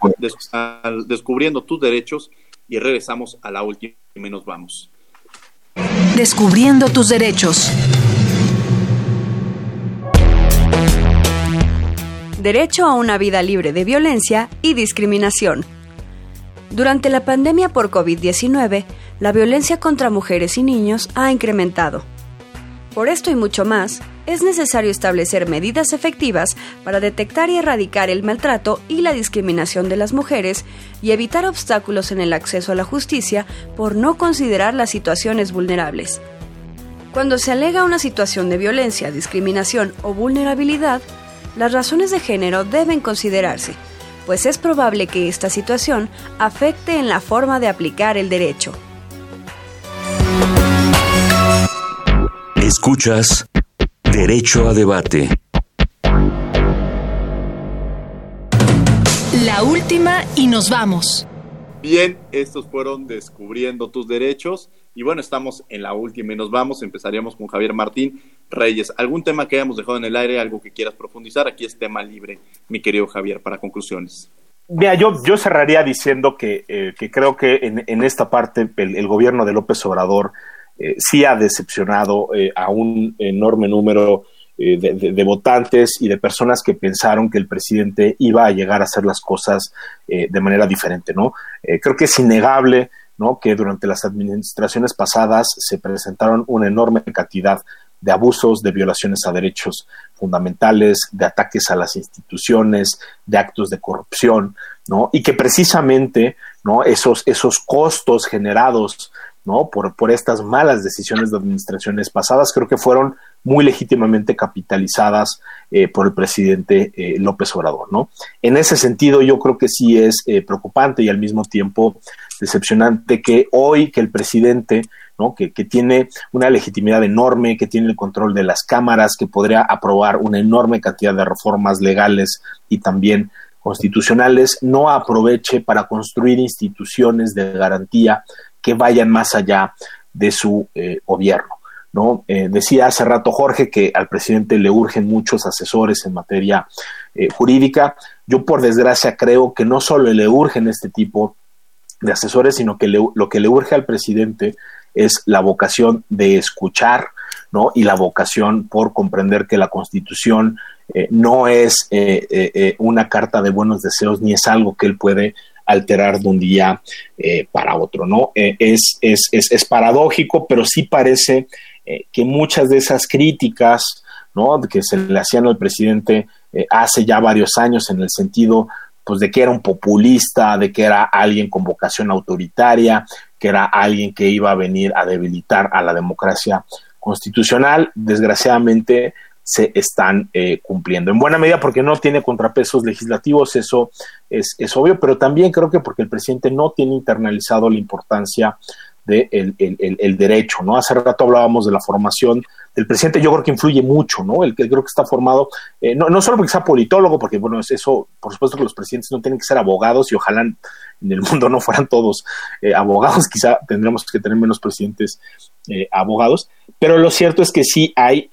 descubriendo tus derechos y regresamos a la última y nos vamos. Descubriendo tus derechos. Derecho a una vida libre de violencia y discriminación. Durante la pandemia por COVID-19, la violencia contra mujeres y niños ha incrementado. Por esto y mucho más, es necesario establecer medidas efectivas para detectar y erradicar el maltrato y la discriminación de las mujeres y evitar obstáculos en el acceso a la justicia por no considerar las situaciones vulnerables. Cuando se alega una situación de violencia, discriminación o vulnerabilidad, las razones de género deben considerarse, pues es probable que esta situación afecte en la forma de aplicar el derecho. Escuchas Derecho a Debate. La última y nos vamos. Bien, estos fueron Descubriendo tus Derechos. Y bueno, estamos en la última y nos vamos. Empezaríamos con Javier Martín Reyes. ¿Algún tema que hayamos dejado en el aire, algo que quieras profundizar? Aquí es tema libre, mi querido Javier, para conclusiones. Mira, yo, yo cerraría diciendo que, eh, creo que en, esta parte el, gobierno de López Obrador eh, sí ha decepcionado eh, a un enorme número eh, de, votantes y de personas que pensaron que el presidente iba a llegar a hacer las cosas de manera diferente, ¿no? creo que es innegable, ¿no? Que durante las administraciones pasadas se presentaron una enorme cantidad de abusos, de violaciones a derechos fundamentales, de ataques a las instituciones, de actos de corrupción, ¿no? Y que precisamente, ¿no? Esos, esos costos generados ¿no? Por, estas malas decisiones de administraciones pasadas, creo que fueron muy legítimamente capitalizadas eh, por el presidente eh, López Obrador, ¿no? En ese sentido, yo creo que sí es eh, preocupante y al mismo tiempo decepcionante que hoy que el presidente, que, tiene una legitimidad enorme, que tiene el control de las cámaras, que podría aprobar una enorme cantidad de reformas legales y también constitucionales no aproveche para construir instituciones de garantía que vayan más allá de su eh, gobierno. ¿no? Eh, decía hace rato Jorge que al presidente le urgen muchos asesores en materia eh, jurídica. Yo por desgracia creo que no solo le urgen este tipo de asesores, sino que lo que le urge al presidente es la vocación de escuchar, ¿no? Y la vocación por comprender que la Constitución eh, no es una carta de buenos deseos ni es algo que él puede alterar de un día para otro, ¿no? es, es, es, es, paradójico, pero sí parece eh, que muchas de esas críticas ¿no? que se le hacían al presidente eh, hace ya varios años en el sentido pues de que era un populista, de que era alguien con vocación autoritaria, que era alguien que iba a venir a debilitar a la democracia constitucional, desgraciadamente se están eh, cumpliendo. En buena medida porque no tiene contrapesos legislativos, eso es, es, obvio, pero también creo que porque el presidente no tiene internalizado la importancia del de el, derecho, ¿no? Hace rato hablábamos de la formación del presidente, yo creo que influye mucho, ¿no? El que creo que está formado, eh, no, no solo porque sea politólogo, porque, bueno, eso, por supuesto que los presidentes no tienen que ser abogados y ojalá en, el mundo no fueran todos eh, abogados, quizá tendremos que tener menos presidentes abogados, pero lo cierto es que sí hay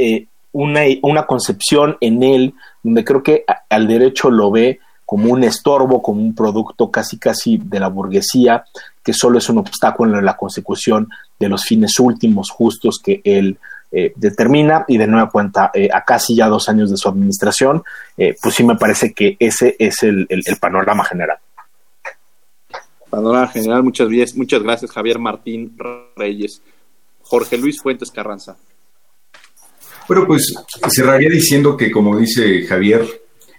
una, una concepción en él donde creo que al derecho lo ve como un estorbo, como un producto casi casi de la burguesía, que solo es un obstáculo en la consecución de los fines últimos justos que él eh, determina y de nueva cuenta eh, a casi ya dos años de su administración, eh, pues sí me parece que ese es el, panorama general. Panorama general, muchas, muchas gracias Javier Martín Reyes. Jorge Luis Fuentes Carranza. Bueno, pues cerraría diciendo que, como dice Javier,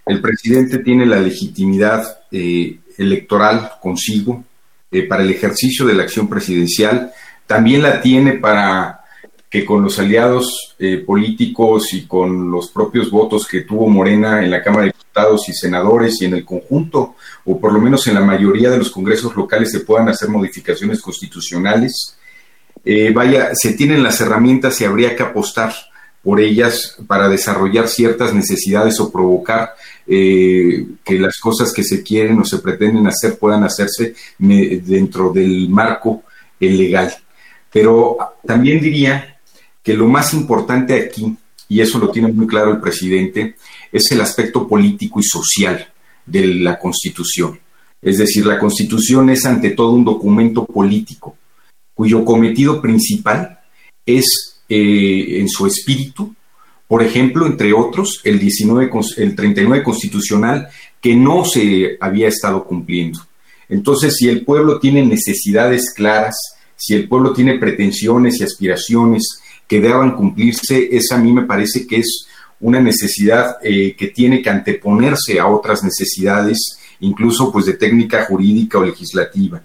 el presidente tiene la legitimidad electoral consigo, eh, para el ejercicio de la acción presidencial, también la tiene para que con los aliados eh, políticos y con los propios votos que tuvo Morena en la Cámara de Diputados y senadores y en el conjunto, o por lo menos en la mayoría de los congresos locales, se puedan hacer modificaciones constitucionales. Eh, vaya, se tienen las herramientas y habría que apostar por ellas para desarrollar ciertas necesidades o provocar eh, que las cosas que se quieren o se pretenden hacer puedan hacerse dentro del marco legal. Pero también diría que lo más importante aquí, y eso lo tiene muy claro el presidente, es el aspecto político y social de la Constitución. Es decir, la Constitución es ante todo un documento político cuyo cometido principal es, eh, en su espíritu, por ejemplo, entre otros, el, 19, el 39 constitucional que no se había estado cumpliendo. Entonces, si el pueblo tiene necesidades claras, si el pueblo tiene pretensiones y aspiraciones que deban cumplirse, esa a mí me parece que es una necesidad eh, que tiene que anteponerse a otras necesidades, incluso pues de técnica jurídica o legislativa,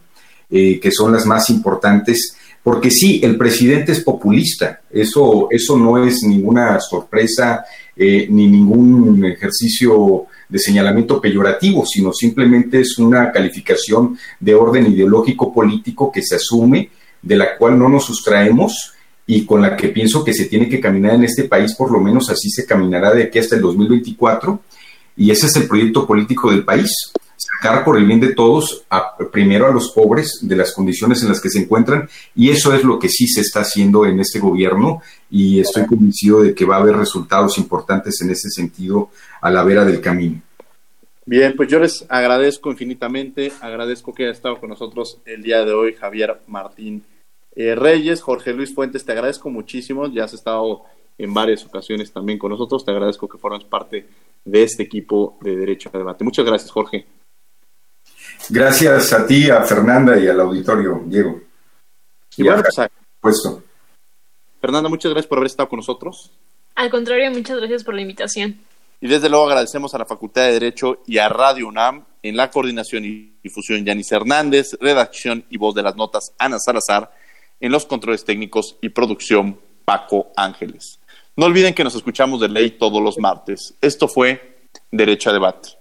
eh, que son las más importantes porque sí, el presidente es populista, eso, eso no es ninguna sorpresa eh, ni ningún ejercicio de señalamiento peyorativo, sino simplemente es una calificación de orden ideológico político que se asume, de la cual no nos sustraemos y con la que pienso que se tiene que caminar en este país, por lo menos así se caminará de aquí hasta el 2024, y ese es el proyecto político del país sacar por el bien de todos, primero a los pobres de las condiciones en las que se encuentran, y eso es lo que sí se está haciendo en este gobierno, y estoy convencido de que va a haber resultados importantes en ese sentido a la vera del camino. Bien, pues yo les agradezco infinitamente, agradezco que haya estado con nosotros el día de hoy Javier Martín eh, Reyes, Jorge Luis Fuentes, te agradezco muchísimo, ya has estado en varias ocasiones también con nosotros, te agradezco que formas parte de este equipo de Derecho a Debate. Muchas gracias, Jorge. Gracias a ti, a Fernanda y al auditorio, Diego. Y, bueno, pues, puesto. Fernanda, muchas gracias por haber estado con nosotros. Al contrario, muchas gracias por la invitación. Y desde luego agradecemos a la Facultad de Derecho y a Radio UNAM en la coordinación y difusión Yanis Hernández, redacción y voz de las notas Ana Salazar, en los controles técnicos y producción Paco Ángeles. No olviden que nos escuchamos de ley todos los martes. Esto fue Derecho a Debate.